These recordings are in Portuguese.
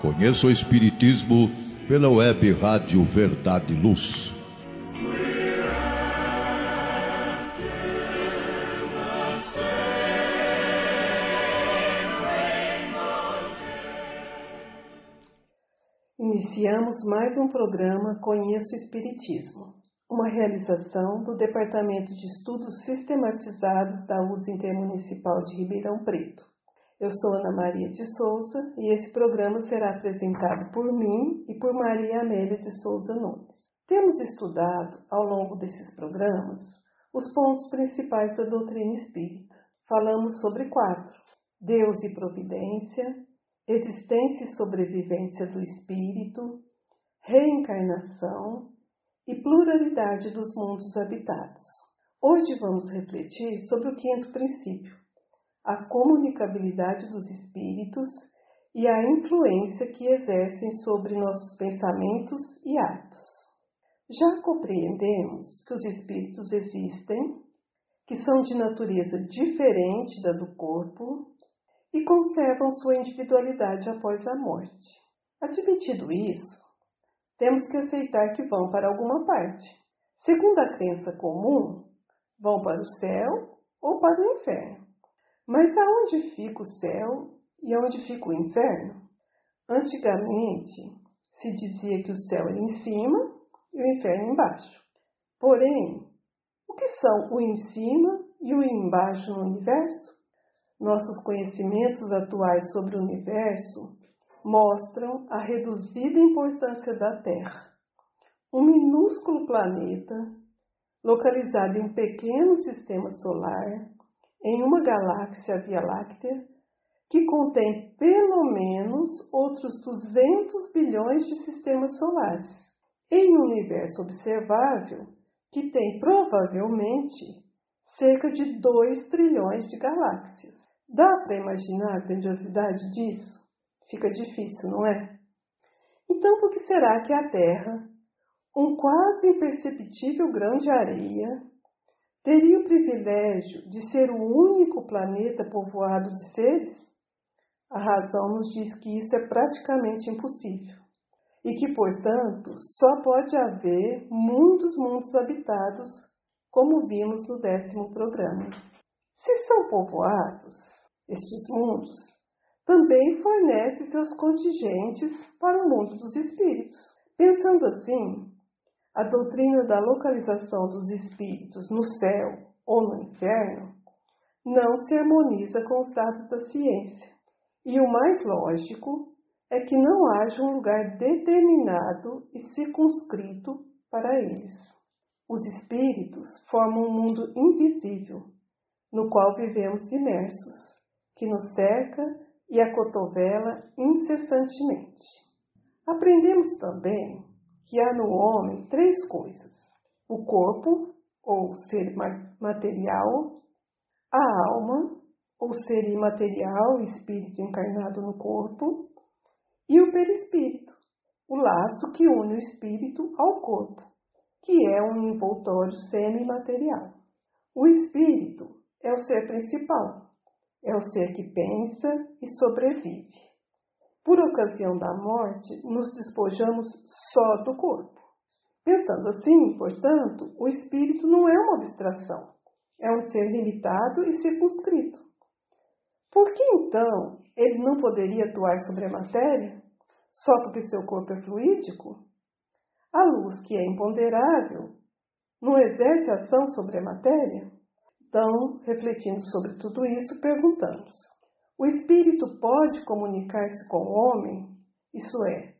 Conheça o Espiritismo pela web Rádio Verdade e Luz. Iniciamos mais um programa Conheço o Espiritismo, uma realização do Departamento de Estudos Sistematizados da USE Intermunicipal de Ribeirão Preto. Eu sou Ana Maria de Souza e esse programa será apresentado por mim e por Maria Amélia de Souza Nunes. Temos estudado, ao longo desses programas, os pontos principais da doutrina espírita. Falamos sobre quatro: Deus e providência, existência e sobrevivência do espírito, reencarnação e pluralidade dos mundos habitados. Hoje vamos refletir sobre o quinto princípio, a comunicabilidade dos espíritos e a influência que exercem sobre nossos pensamentos e atos. Já compreendemos que os espíritos existem, que são de natureza diferente da do corpo e conservam sua individualidade após a morte. Admitido isso, temos que aceitar que vão para alguma parte. Segundo a crença comum, vão para o céu ou para o inferno. Mas aonde fica o céu e aonde fica o inferno? Antigamente se dizia que o céu era em cima e o inferno embaixo. Porém, o que são o em cima e o embaixo no universo? Nossos conhecimentos atuais sobre o universo mostram a reduzida importância da Terra, um minúsculo planeta localizado em um pequeno sistema solar, em uma galáxia Via Láctea, que contém pelo menos outros 200 bilhões de sistemas solares, em um universo observável que tem provavelmente cerca de 2 trilhões de galáxias. Dá para imaginar a grandiosidade disso? Fica difícil, não é? Então, por que será que a Terra, um quase imperceptível grão de areia, teria o privilégio de ser o único planeta povoado de seres? A razão nos diz que isso é praticamente impossível e que, portanto, só pode haver muitos mundos habitados, como vimos no décimo programa. Se são povoados, estes mundos também fornece seus contingentes para o mundo dos espíritos. Pensando assim, a doutrina da localização dos espíritos no céu ou no inferno não se harmoniza com os dados da ciência. E o mais lógico é que não haja um lugar determinado e circunscrito para eles. Os espíritos formam um mundo invisível, no qual vivemos imersos, que nos cerca e a cotovela incessantemente. Aprendemos também que há no homem três coisas: o corpo, ou ser material, a alma, ou ser imaterial, espírito encarnado no corpo, e o perispírito, o laço que une o espírito ao corpo, que é um envoltório semi-material. O espírito é o ser principal, é o ser que pensa e sobrevive. Por ocasião da morte, nos despojamos só do corpo. Pensando assim, portanto, o espírito não é uma abstração, é um ser limitado e circunscrito. Por que então ele não poderia atuar sobre a matéria só porque seu corpo é fluídico? A luz, que é imponderável, não exerce ação sobre a matéria? Então, refletindo sobre tudo isso, perguntamos: o espírito pode comunicar-se com o homem? Isso é,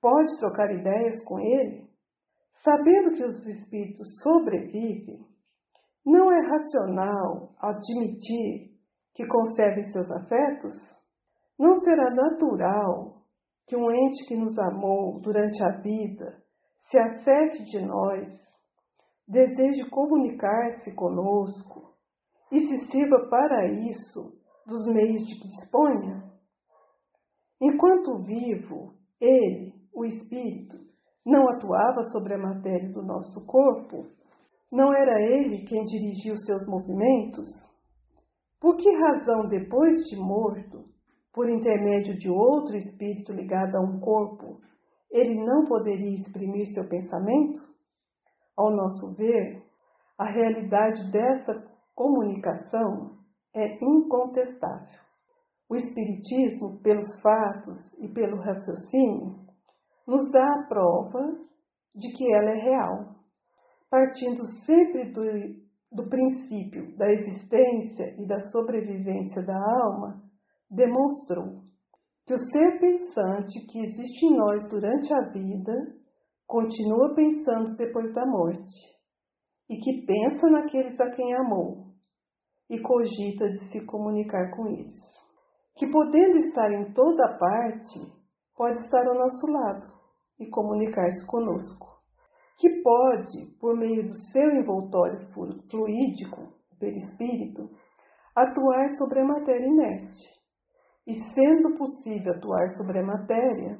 pode trocar ideias com ele? Sabendo que os espíritos sobrevivem, não é racional admitir que conservem seus afetos? Não será natural que um ente que nos amou durante a vida se acerte de nós, deseje comunicar-se conosco e se sirva para isso dos meios de que disponha? Enquanto vivo, ele, o espírito, não atuava sobre a matéria do nosso corpo? Não era ele quem dirigia os seus movimentos? Por que razão, depois de morto, por intermédio de outro espírito ligado a um corpo, ele não poderia exprimir seu pensamento? Ao nosso ver, a realidade dessa comunicação é incontestável. O Espiritismo, pelos fatos e pelo raciocínio, nos dá a prova de que ela é real, partindo sempre do, do princípio da existência e da sobrevivência da alma, demonstrou que o ser pensante que existe em nós durante a vida continua pensando depois da morte e que pensa naqueles a quem amou e cogita de se comunicar com eles. Que podendo estar em toda parte, pode estar ao nosso lado e comunicar-se conosco, que pode, por meio do seu envoltório fluídico, perispírito, atuar sobre a matéria inerte. E sendo possível atuar sobre a matéria,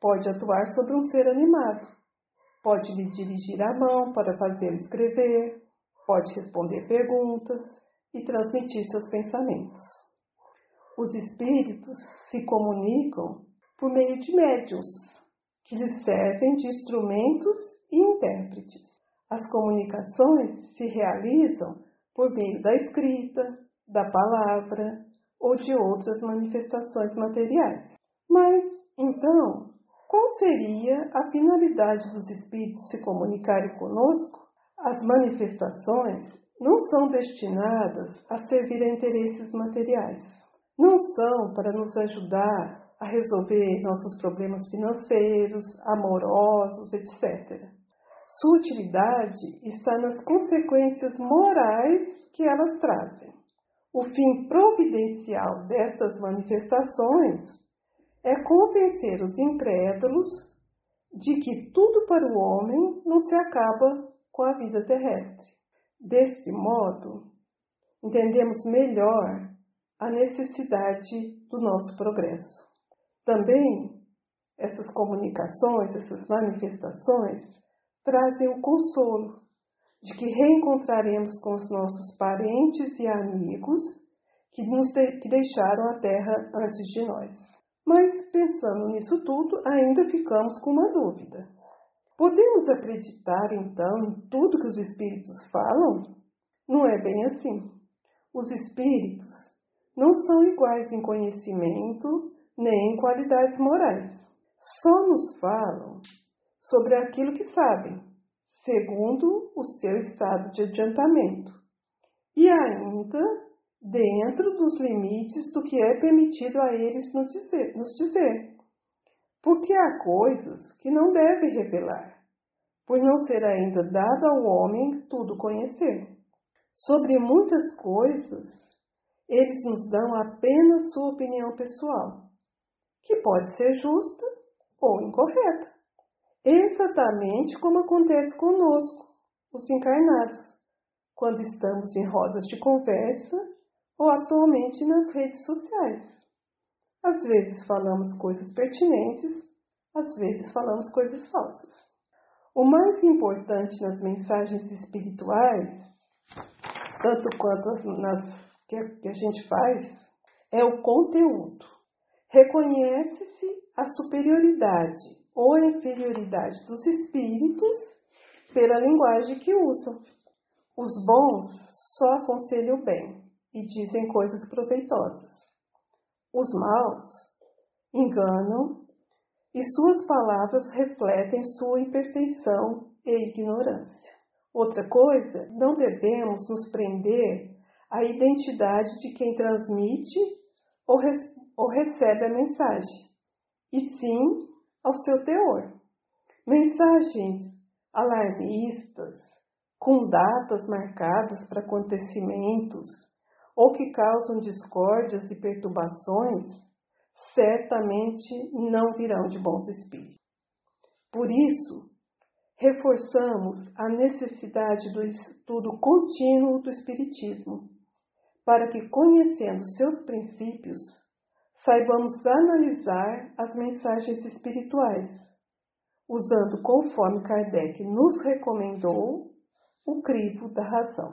pode atuar sobre um ser animado, pode lhe dirigir a mão para fazê-lo escrever, pode responder perguntas e transmitir seus pensamentos. Os espíritos se comunicam por meio de médiuns, que lhes servem de instrumentos e intérpretes. As comunicações se realizam por meio da escrita, da palavra ou de outras manifestações materiais. Mas, então, qual seria a finalidade dos espíritos se comunicarem conosco? As manifestações não são destinadas a servir a interesses materiais não são para nos ajudar a resolver nossos problemas financeiros, amorosos, etc. Sua utilidade está nas consequências morais que elas trazem. O fim providencial dessas manifestações é convencer os incrédulos de que tudo para o homem não se acaba com a vida terrestre. Desse modo, entendemos melhor a necessidade do nosso progresso. Também essas comunicações, essas manifestações trazem o consolo de que reencontraremos com os nossos parentes e amigos que nos de, que deixaram a terra antes de nós. Mas pensando nisso tudo, ainda ficamos com uma dúvida. Podemos acreditar então em tudo que os espíritos falam? Não é bem assim. Os espíritos não são iguais em conhecimento nem em qualidades morais. Só nos falam sobre aquilo que sabem, segundo o seu estado de adiantamento, e ainda dentro dos limites do que é permitido a eles nos dizer. Nos dizer. Porque há coisas que não deve revelar, por não ser ainda dado ao homem tudo conhecer. Sobre muitas coisas eles nos dão apenas sua opinião pessoal, que pode ser justa ou incorreta, exatamente como acontece conosco, os encarnados, quando estamos em rodas de conversa ou atualmente nas redes sociais. Às vezes falamos coisas pertinentes, às vezes falamos coisas falsas. O mais importante nas mensagens espirituais, tanto quanto nas que a gente faz é o conteúdo. Reconhece-se a superioridade ou inferioridade dos espíritos pela linguagem que usam. Os bons só aconselham o bem e dizem coisas proveitosas. Os maus enganam e suas palavras refletem sua imperfeição e ignorância. Outra coisa, não devemos nos prender a identidade de quem transmite ou, ou recebe a mensagem, e sim ao seu teor. Mensagens alarmistas, com datas marcadas para acontecimentos ou que causam discórdias e perturbações, certamente não virão de bons espíritos. Por isso, reforçamos a necessidade do estudo contínuo do Espiritismo para que, conhecendo seus princípios, saibamos analisar as mensagens espirituais, usando, conforme Kardec nos recomendou, o crivo da razão.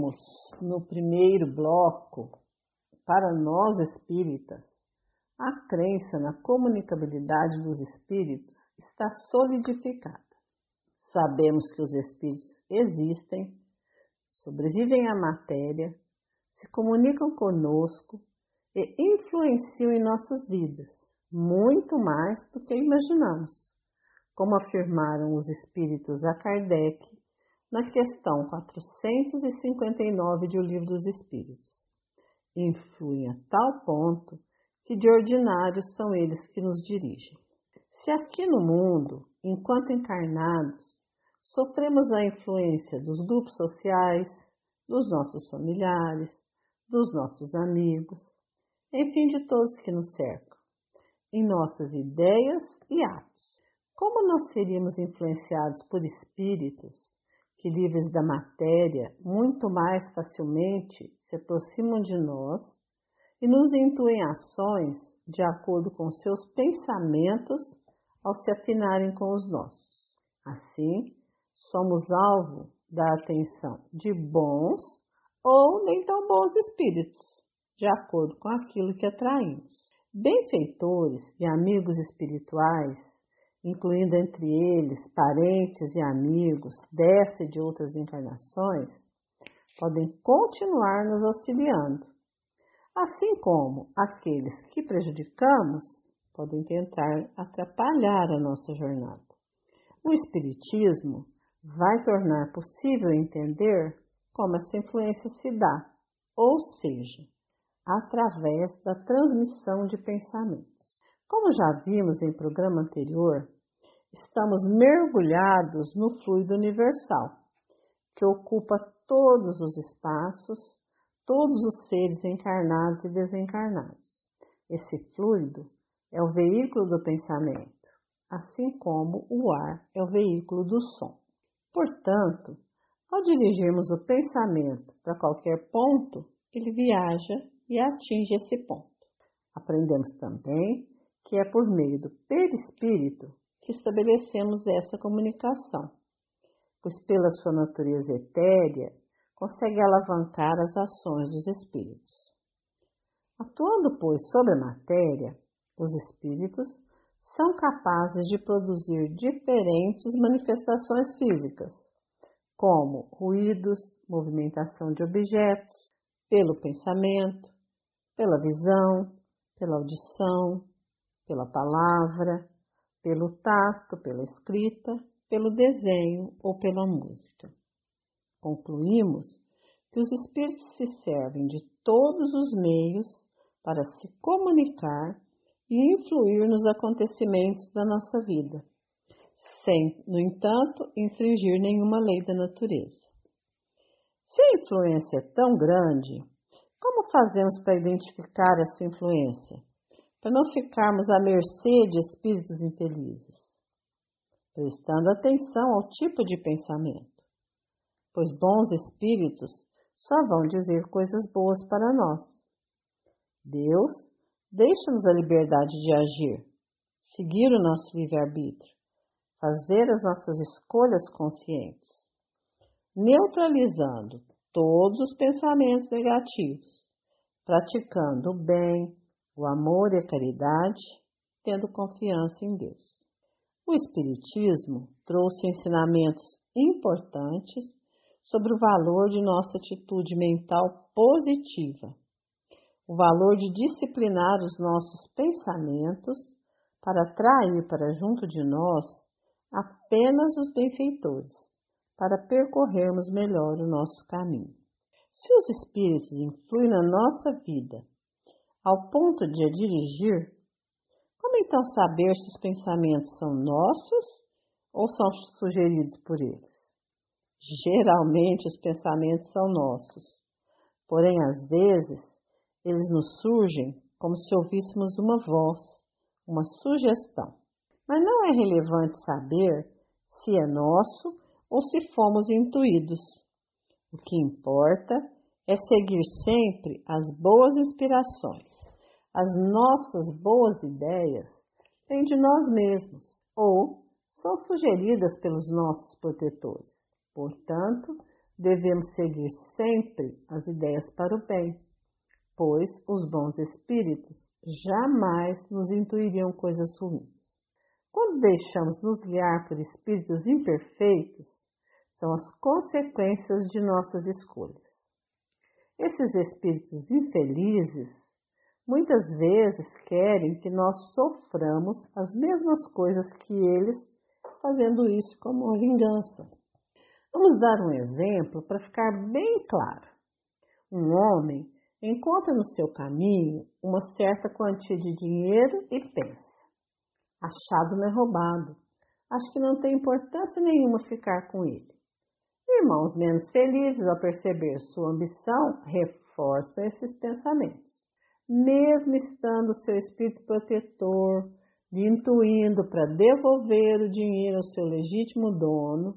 Vimos no primeiro bloco, para nós espíritas, a crença na comunicabilidade dos espíritos está solidificada. Sabemos que os espíritos existem, sobrevivem à matéria, se comunicam conosco e influenciam em nossas vidas, muito mais do que imaginamos, como afirmaram os espíritos a Kardec na questão 459 de O Livro dos Espíritos. Influem a tal ponto que de ordinário são eles que nos dirigem. Se aqui no mundo, enquanto encarnados, sofremos a influência dos grupos sociais, dos nossos familiares, dos nossos amigos, enfim, de todos que nos cercam, em nossas ideias e atos. Como não seríamos influenciados por espíritos que, livres da matéria, muito mais facilmente se aproximam de nós e nos intuem ações de acordo com seus pensamentos ao se afinarem com os nossos. Assim, somos alvo da atenção de bons ou nem tão bons espíritos, de acordo com aquilo que atraímos. Benfeitores e amigos espirituais incluindo entre eles parentes e amigos dessa e de outras encarnações, podem continuar nos auxiliando, assim como aqueles que prejudicamos podem tentar atrapalhar a nossa jornada. O Espiritismo vai tornar possível entender como essa influência se dá, ou seja, através da transmissão de pensamentos. Como já vimos em programa anterior, estamos mergulhados no fluido universal, que ocupa todos os espaços, todos os seres encarnados e desencarnados. Esse fluido é o veículo do pensamento, assim como o ar é o veículo do som. Portanto, ao dirigirmos o pensamento para qualquer ponto, ele viaja e atinge esse ponto. Aprendemos também que é por meio do perispírito que estabelecemos essa comunicação, pois pela sua natureza etérea consegue alavancar as ações dos espíritos. Atuando, pois, sobre a matéria, os espíritos são capazes de produzir diferentes manifestações físicas, como ruídos, movimentação de objetos, pelo pensamento, pela visão, pela audição, pela palavra, pelo tato, pela escrita, pelo desenho ou pela música. Concluímos que os espíritos se servem de todos os meios para se comunicar e influir nos acontecimentos da nossa vida, sem, no entanto, infringir nenhuma lei da natureza. Se a influência é tão grande, como fazemos para identificar essa influência? Para não ficarmos à mercê de espíritos infelizes, prestando atenção ao tipo de pensamento, pois bons espíritos só vão dizer coisas boas para nós. Deus deixa-nos a liberdade de agir, seguir o nosso livre-arbítrio, fazer as nossas escolhas conscientes, neutralizando todos os pensamentos negativos, praticando o bem, o amor e a caridade, tendo confiança em Deus. O Espiritismo trouxe ensinamentos importantes sobre o valor de nossa atitude mental positiva. o valor de disciplinar os nossos pensamentos para atrair para junto de nós apenas os benfeitores, para percorrermos melhor o nosso caminho. Se os espíritos influem na nossa vida ao ponto de a dirigir, como então saber se os pensamentos são nossos ou são sugeridos por eles? Geralmente os pensamentos são nossos, porém às vezes eles nos surgem como se ouvíssemos uma voz, uma sugestão. Mas não é relevante saber se é nosso ou se fomos intuídos. O que importa é seguir sempre as boas inspirações. As nossas boas ideias vêm de nós mesmos ou são sugeridas pelos nossos protetores. Portanto, devemos seguir sempre as ideias para o bem, pois os bons espíritos jamais nos intuiriam coisas ruins. Quando deixamos nos guiar por espíritos imperfeitos, são as consequências de nossas escolhas. Esses espíritos infelizes muitas vezes querem que nós soframos as mesmas coisas que eles, fazendo isso como vingança. Vamos dar um exemplo para ficar bem claro. Um homem encontra no seu caminho uma certa quantia de dinheiro e pensa: Achado não é roubado. Acho que não tem importância nenhuma ficar com ele. Irmãos menos felizes, ao perceber sua ambição, reforçam esses pensamentos. Mesmo estando seu espírito protetor lhe intuindo para devolver o dinheiro ao seu legítimo dono,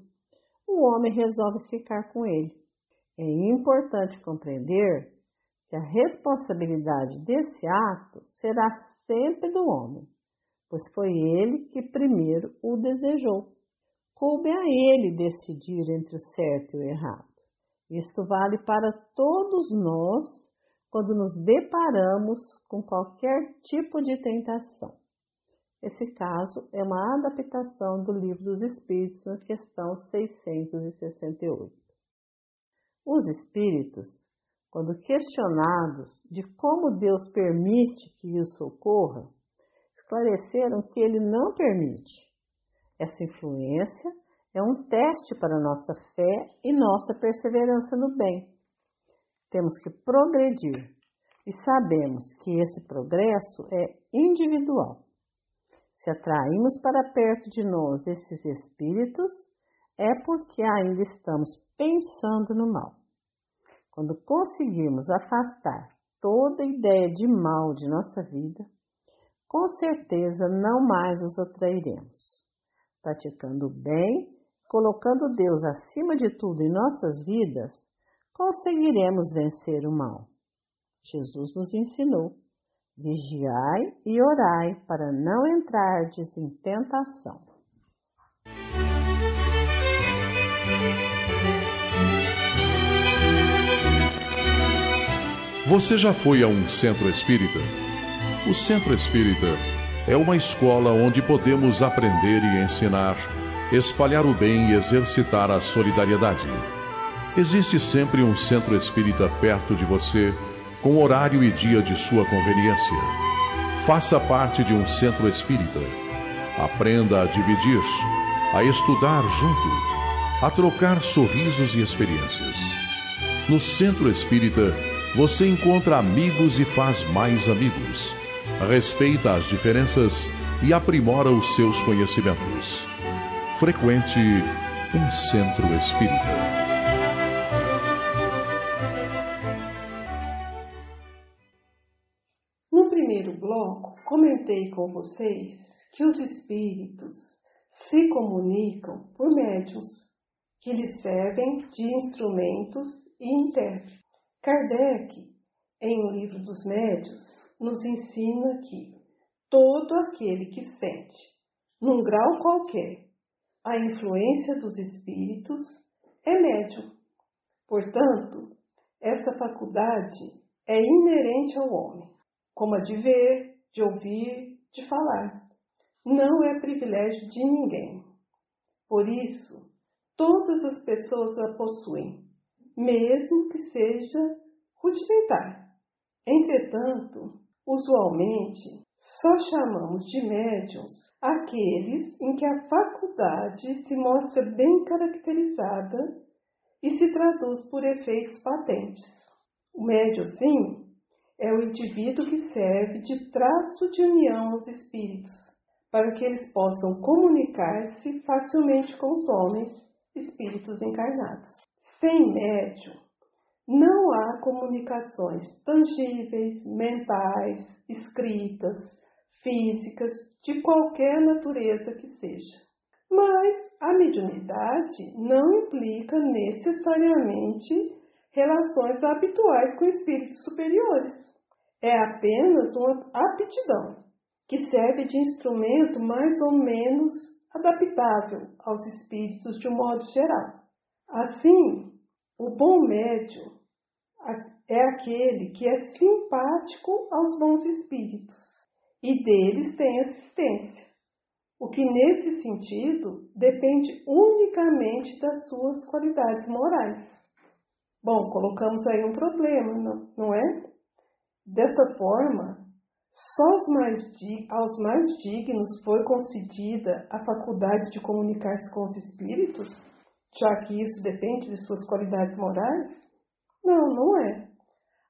o homem resolve ficar com ele. É importante compreender que a responsabilidade desse ato será sempre do homem pois foi ele que primeiro o desejou. Coube a ele decidir entre o certo e o errado. Isto vale para todos nós quando nos deparamos com qualquer tipo de tentação. Esse caso é uma adaptação do Livro dos Espíritos, na questão 668. Os espíritos, quando questionados de como Deus permite que os socorra, esclareceram que ele não permite. Essa influência é um teste para nossa fé e nossa perseverança no bem. Temos que progredir e sabemos que esse progresso é individual. Se atraímos para perto de nós esses espíritos, é porque ainda estamos pensando no mal. Quando conseguirmos afastar toda ideia de mal de nossa vida, com certeza não mais os atrairemos. Praticando o bem, colocando Deus acima de tudo em nossas vidas, conseguiremos vencer o mal. Jesus nos ensinou: vigiai e orai para não entrardes em tentação. Você já foi a um centro espírita? O Centro Espírita é uma escola onde podemos aprender e ensinar, espalhar o bem e exercitar a solidariedade. Existe sempre um centro espírita perto de você, com horário e dia de sua conveniência. Faça parte de um centro espírita. Aprenda a dividir, a estudar junto, a trocar sorrisos e experiências. No centro espírita, você encontra amigos e faz mais amigos respeita as diferenças e aprimora os seus conhecimentos. Frequente um centro espírita. No primeiro bloco, comentei com vocês que os espíritos se comunicam por médiums que lhes servem de instrumentos e intérpretes. Kardec, em O Livro dos Médios, nos ensina que todo aquele que sente, num grau qualquer, a influência dos espíritos é médium. Portanto, essa faculdade é inerente ao homem, como a de ver, de ouvir, de falar. Não é privilégio de ninguém. Por isso, todas as pessoas a possuem, mesmo que seja rudimentar Entretanto, usualmente, só chamamos de médiums aqueles em que a faculdade se mostra bem caracterizada e se traduz por efeitos patentes. O médium, sim, é o indivíduo que serve de traço de união aos espíritos, para que eles possam comunicar-se facilmente com os homens, espíritos encarnados. Sem médium, não há comunicações tangíveis, mentais, escritas, físicas, de qualquer natureza que seja. Mas a mediunidade não implica necessariamente relações habituais com espíritos superiores. É apenas uma aptidão que serve de instrumento mais ou menos adaptável aos espíritos de um modo geral. Assim, o bom médium é aquele que é simpático aos bons espíritos e deles tem assistência, o que nesse sentido depende unicamente das suas qualidades morais. Bom, colocamos aí um problema, não, é? Dessa forma, só aos mais, aos mais dignos foi concedida a faculdade de comunicar-se com os espíritos, já que isso depende de suas qualidades morais? Não, não é.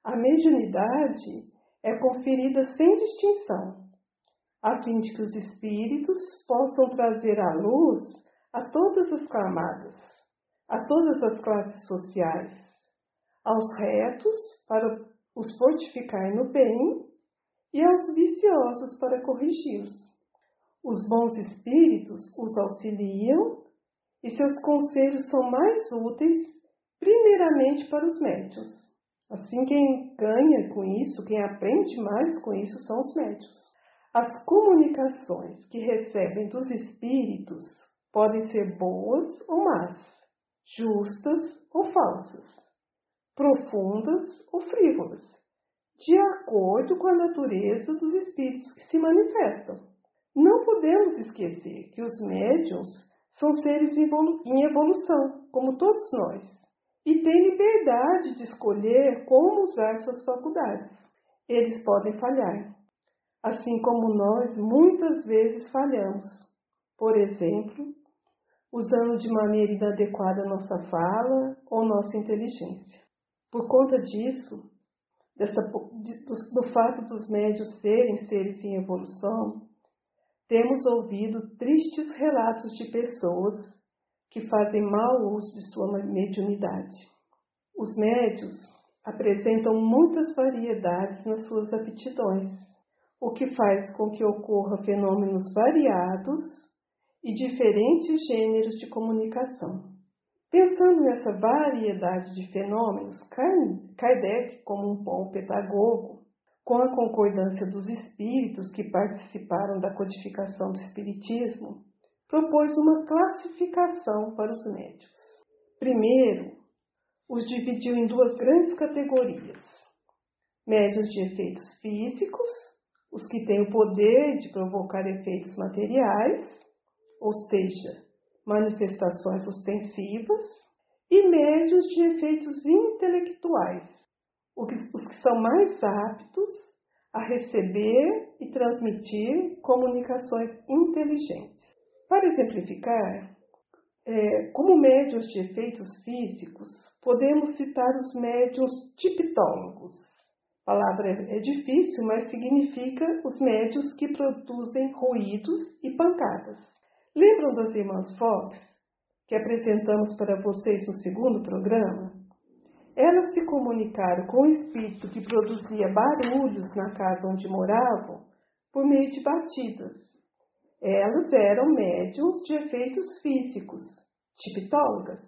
A mediunidade é conferida sem distinção, a fim de que os espíritos possam trazer à luz a todas as camadas, a todas as classes sociais, aos retos para os fortificar no bem e aos viciosos para corrigi-los. Os bons espíritos os auxiliam e seus conselhos são mais úteis, primeiramente para os médios. Assim, quem ganha com isso, quem aprende mais com isso, são os médios. As comunicações que recebem dos espíritos podem ser boas ou más, justas ou falsas profundas ou frívolas, de acordo com a natureza dos espíritos que se manifestam. Não podemos esquecer que os médiums são seres em evolução, como todos nós, e têm liberdade de escolher como usar suas faculdades. Eles podem falhar, assim como nós muitas vezes falhamos. Por exemplo, usando de maneira inadequada nossa fala ou nossa inteligência. Por conta disso, dessa, de, do, do fato dos médios serem seres em evolução, temos ouvido tristes relatos de pessoas que fazem mau uso de sua mediunidade. Os médios apresentam muitas variedades nas suas aptidões, o que faz com que ocorra fenômenos variados e diferentes gêneros de comunicação. Pensando nessa variedade de fenômenos, Kardec, como um bom pedagogo, com a concordância dos espíritos que participaram da codificação do Espiritismo, propôs uma classificação para os médios. Primeiro, os dividiu em duas grandes categorias: médios de efeitos físicos, os que têm o poder de provocar efeitos materiais, ou seja, manifestações ostensivas, e médios de efeitos intelectuais, os que são mais aptos a receber e transmitir comunicações inteligentes. Para exemplificar, é, como médios de efeitos físicos, podemos citar os médios tipitólogos. A palavra é difícil, mas significa os médios que produzem ruídos e pancadas. Lembram das irmãs Fox, que apresentamos para vocês no segundo programa? Elas se comunicaram com o espírito que produzia barulhos na casa onde moravam por meio de batidas. Elas eram médiums de efeitos físicos, tiptólogas.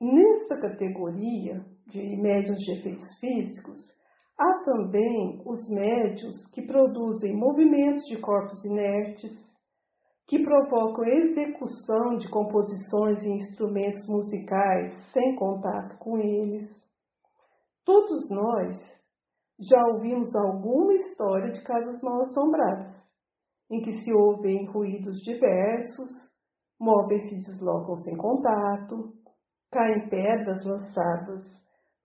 Nessa categoria de médiums de efeitos físicos, há também os médios que produzem movimentos de corpos inertes, que provocam execução de composições e instrumentos musicais sem contato com eles. Todos nós já ouvimos alguma história de casas mal assombradas, em que se ouvem ruídos diversos, móveis se deslocam sem contato, caem pedras lançadas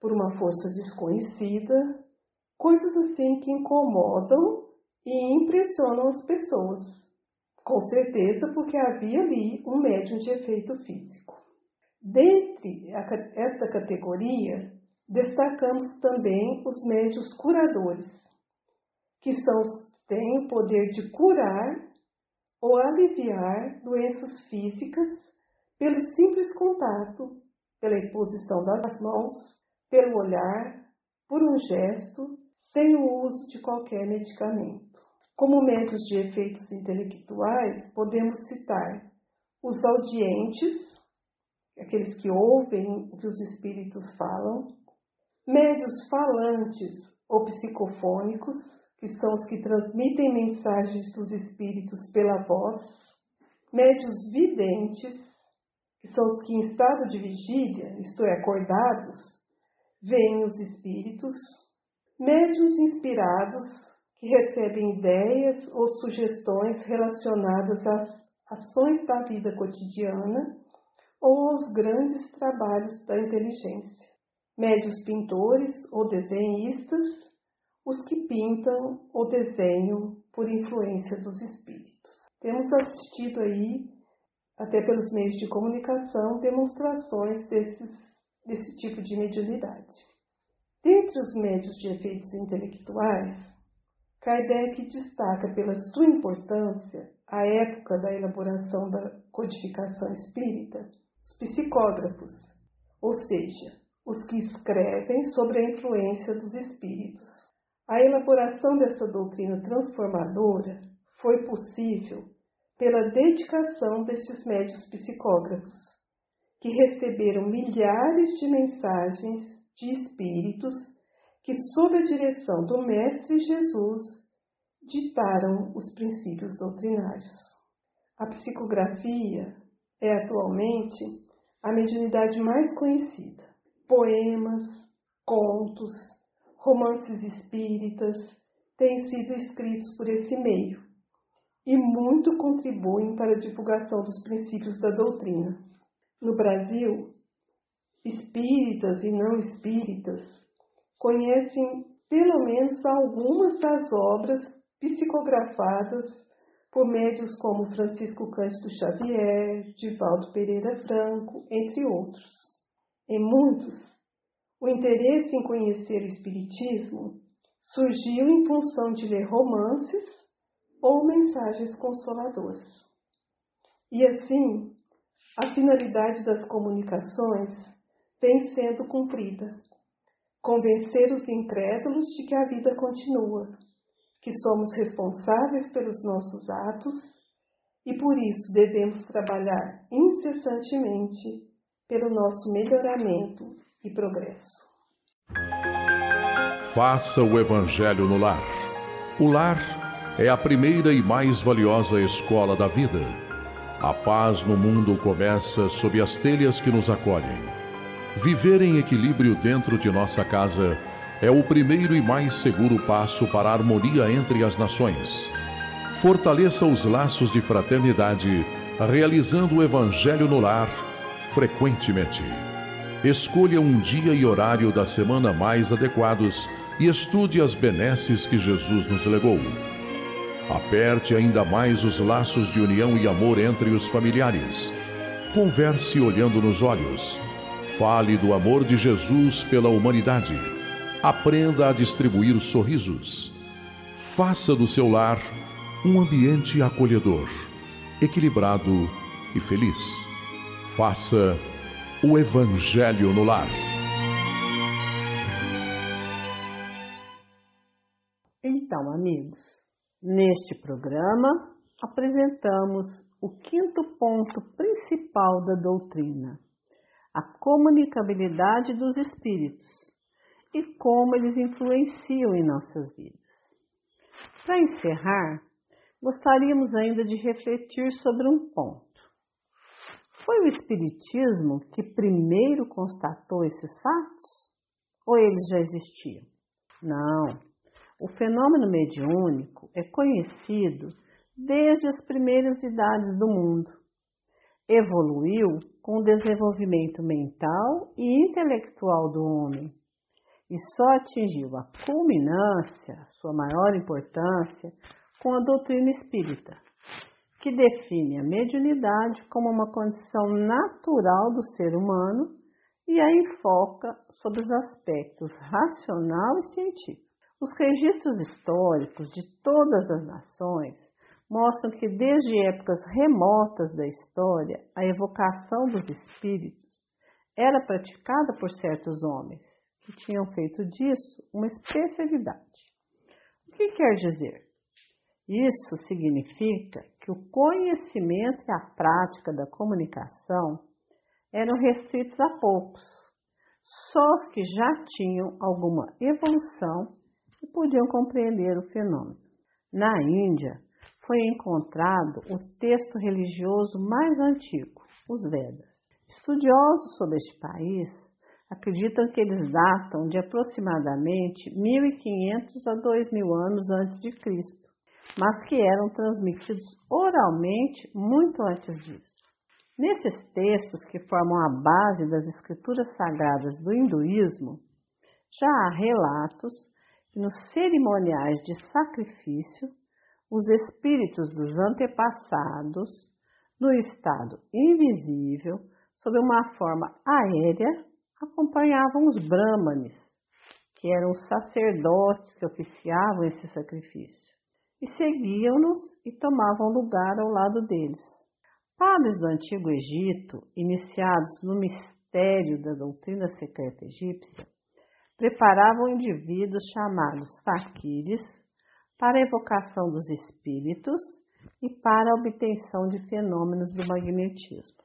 por uma força desconhecida Coisas assim que incomodam e impressionam as pessoas. Com certeza, porque havia ali um médium de efeito físico. Dentre esta categoria, destacamos também os médios curadores, que são os que têm o poder de curar ou aliviar doenças físicas pelo simples contato, pela imposição das mãos, pelo olhar, por um gesto, sem o uso de qualquer medicamento. Como médios de efeitos intelectuais, podemos citar os audientes, aqueles que ouvem o que os espíritos falam, médios falantes ou psicofônicos, que são os que transmitem mensagens dos espíritos pela voz, médios videntes, que são os que em estado de vigília, isto é, acordados, veem os espíritos, médios inspirados, que recebem ideias ou sugestões relacionadas às ações da vida cotidiana ou aos grandes trabalhos da inteligência. Médios pintores ou desenhistas, os que pintam ou desenham por influência dos espíritos. Temos assistido aí, até pelos meios de comunicação, demonstrações desses, desse tipo de mediunidade. Dentre os médios de efeitos intelectuais, Kardec destaca pela sua importância a época da elaboração da codificação espírita, os psicógrafos, ou seja, os que escrevem sobre a influência dos espíritos. A elaboração dessa doutrina transformadora foi possível pela dedicação destes médios psicógrafos, que receberam milhares de mensagens de espíritos que, sob a direção do Mestre Jesus, ditaram os princípios doutrinários. A psicografia é atualmente a mediunidade mais conhecida. Poemas, contos, romances espíritas têm sido escritos por esse meio e muito contribuem para a divulgação dos princípios da doutrina. No Brasil, espíritas e não espíritas conhecem pelo menos algumas das obras psicografadas por médios como Francisco Cândido Xavier, Divaldo Pereira Franco, entre outros. Em muitos, o interesse em conhecer o Espiritismo surgiu em função de ler romances ou mensagens consoladoras. E assim, a finalidade das comunicações vem sendo cumprida. Convencer os incrédulos de que a vida continua, que somos responsáveis pelos nossos atos e por isso devemos trabalhar incessantemente pelo nosso melhoramento e progresso. Faça o Evangelho no lar. O lar é a primeira e mais valiosa escola da vida. A paz no mundo começa sob as telhas que nos acolhem. Viver em equilíbrio dentro de nossa casa é o primeiro e mais seguro passo para a harmonia entre as nações. Fortaleça os laços de fraternidade, realizando o Evangelho no lar frequentemente. Escolha um dia e horário da semana mais adequados e estude as benesses que Jesus nos legou. Aperte ainda mais os laços de união e amor entre os familiares. Converse olhando nos olhos Fale do amor de Jesus pela humanidade. Aprenda a distribuir sorrisos. Faça do seu lar um ambiente acolhedor, equilibrado e feliz. Faça o Evangelho no lar. Então, amigos, neste programa apresentamos o quinto ponto principal da doutrina a comunicabilidade dos espíritos e como eles influenciam em nossas vidas. Para encerrar, gostaríamos ainda de refletir sobre um ponto. Foi o Espiritismo que primeiro constatou esses fatos? Ou eles já existiam? Não. O fenômeno mediúnico é conhecido desde as primeiras idades do mundo evoluiu com o desenvolvimento mental e intelectual do homem, e só atingiu a culminância, sua maior importância, com a doutrina espírita, que define a mediunidade como uma condição natural do ser humano e a enfoca sobre os aspectos racional e científico. Os registros históricos de todas as nações mostram que desde épocas remotas da história, a evocação dos espíritos era praticada por certos homens, que tinham feito disso uma especialidade. O que quer dizer? Isso significa que o conhecimento e a prática da comunicação eram restritos a poucos, só os que já tinham alguma evolução e podiam compreender o fenômeno. Na Índia, foi encontrado o texto religioso mais antigo, os Vedas. Estudiosos sobre este país acreditam que eles datam de aproximadamente 1500 a 2000 anos antes de Cristo, mas que eram transmitidos oralmente muito antes disso. Nesses textos que formam a base das escrituras sagradas do hinduísmo, já há relatos que nos cerimoniais de sacrifício os espíritos dos antepassados, no estado invisível, sob uma forma aérea, acompanhavam os brahmanes, que eram os sacerdotes que oficiavam esse sacrifício, e seguiam-nos e tomavam lugar ao lado deles. Padres do Antigo Egito, iniciados no mistério da doutrina secreta egípcia, preparavam indivíduos chamados faquires para a evocação dos espíritos e para a obtenção de fenômenos do magnetismo.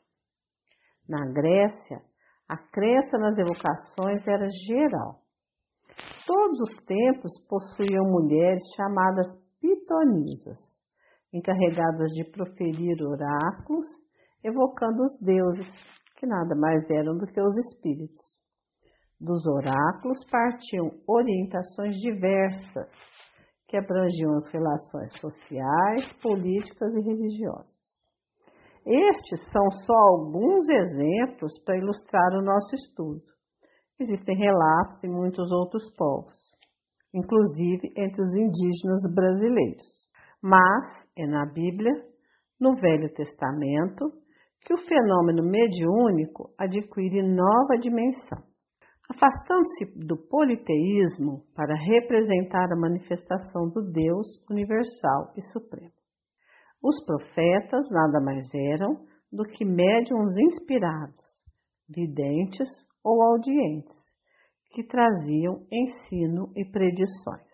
Na Grécia, a crença nas evocações era geral. Todos os templos possuíam mulheres chamadas pitonisas, encarregadas de proferir oráculos, evocando os deuses, que nada mais eram do que os espíritos. Dos oráculos partiam orientações diversas que abrangiam as relações sociais, políticas e religiosas. Estes são só alguns exemplos para ilustrar o nosso estudo. Existem relatos em muitos outros povos, inclusive entre os indígenas brasileiros. Mas é na Bíblia, no Velho Testamento, que o fenômeno mediúnico adquire nova dimensão. Afastando-se do politeísmo para representar a manifestação do Deus universal e supremo. Os profetas nada mais eram do que médiums inspirados, videntes ou audientes, que traziam ensino e predições.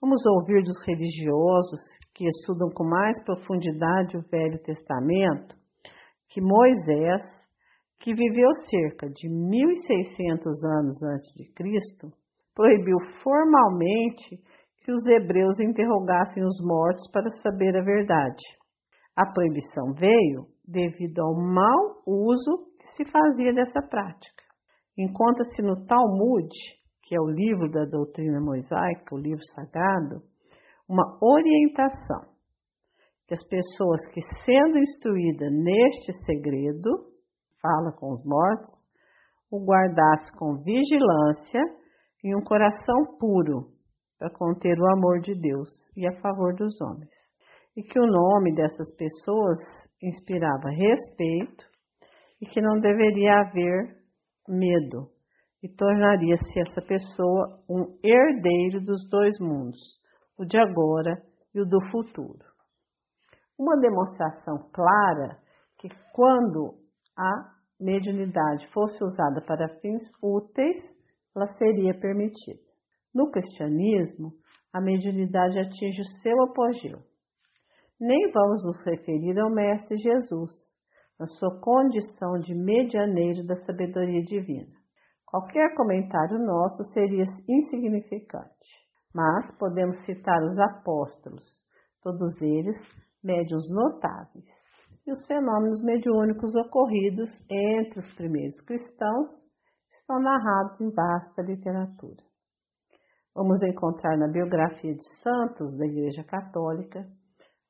Vamos ouvir dos religiosos que estudam com mais profundidade o Velho Testamento que Moisés que viveu cerca de 1600 anos antes de Cristo, proibiu formalmente que os hebreus interrogassem os mortos para saber a verdade. A proibição veio devido ao mau uso que se fazia dessa prática. Encontra-se no Talmud, que é o livro da doutrina mosaica, o livro sagrado, uma orientação que as pessoas que, sendo instruídas neste segredo, fala com os mortos, o guardasse com vigilância e um coração puro para conter o amor de Deus e a favor dos homens. E que o nome dessas pessoas inspirava respeito e que não deveria haver medo e tornaria-se essa pessoa um herdeiro dos dois mundos, o de agora e o do futuro. Uma demonstração clara que quando a mediunidade fosse usada para fins úteis, ela seria permitida. No cristianismo, a mediunidade atinge o seu apogeu. Nem vamos nos referir ao Mestre Jesus, na sua condição de medianeiro da sabedoria divina. Qualquer comentário nosso seria insignificante, mas podemos citar os apóstolos, todos eles médiuns notáveis e os fenômenos mediúnicos ocorridos entre os primeiros cristãos estão narrados em vasta literatura. Vamos encontrar na biografia de santos da Igreja Católica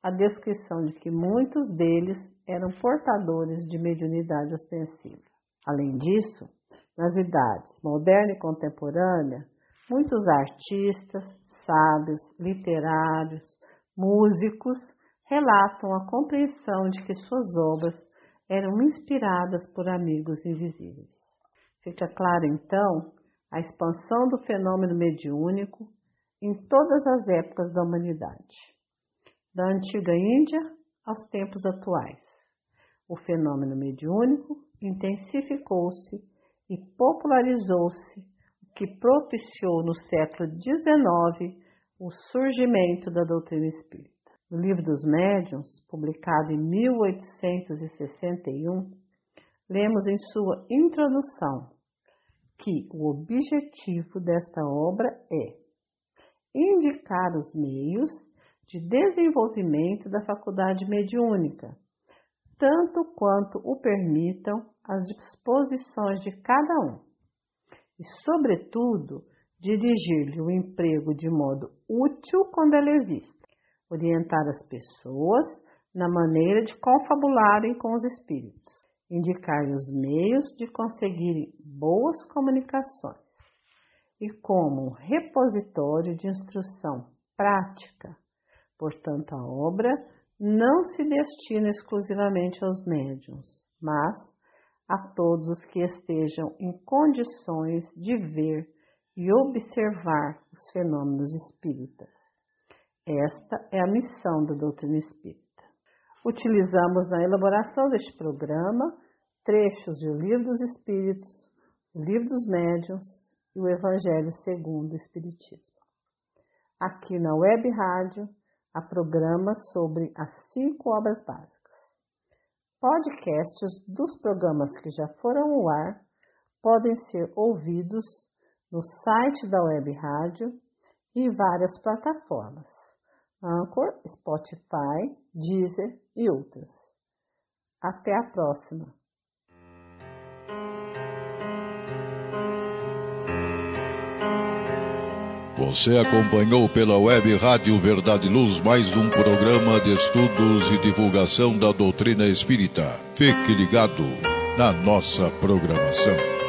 a descrição de que muitos deles eram portadores de mediunidade ostensiva. Além disso, nas idades moderna e contemporânea, muitos artistas, sábios, literários, músicos relatam a compreensão de que suas obras eram inspiradas por amigos invisíveis. Fica claro, então, a expansão do fenômeno mediúnico em todas as épocas da humanidade, da antiga Índia aos tempos atuais. O fenômeno mediúnico intensificou-se e popularizou-se, o que propiciou no século XIX o surgimento da doutrina espírita. No Livro dos Médiuns, publicado em 1861, lemos em sua introdução que o objetivo desta obra é indicar os meios de desenvolvimento da faculdade mediúnica, tanto quanto o permitam as disposições de cada um, e, sobretudo, dirigir-lhe o emprego de modo útil quando ele existe orientar as pessoas na maneira de confabularem com os espíritos, indicar os meios de conseguirem boas comunicações e como um repositório de instrução prática. Portanto, a obra não se destina exclusivamente aos médiums, mas a todos os que estejam em condições de ver e observar os fenômenos espíritas. Esta é a missão da doutrina espírita. Utilizamos na elaboração deste programa trechos do Livro dos Espíritos, o Livro dos Médiuns e o Evangelho segundo o Espiritismo. Aqui na Web Rádio, há programas sobre as cinco obras básicas. Podcasts dos programas que já foram ao ar podem ser ouvidos no site da Web Rádio e várias plataformas. Anchor, Spotify, Deezer e outras. Até a próxima! Você acompanhou pela web Rádio Verdade Luz mais um programa de estudos e divulgação da doutrina espírita. Fique ligado na nossa programação.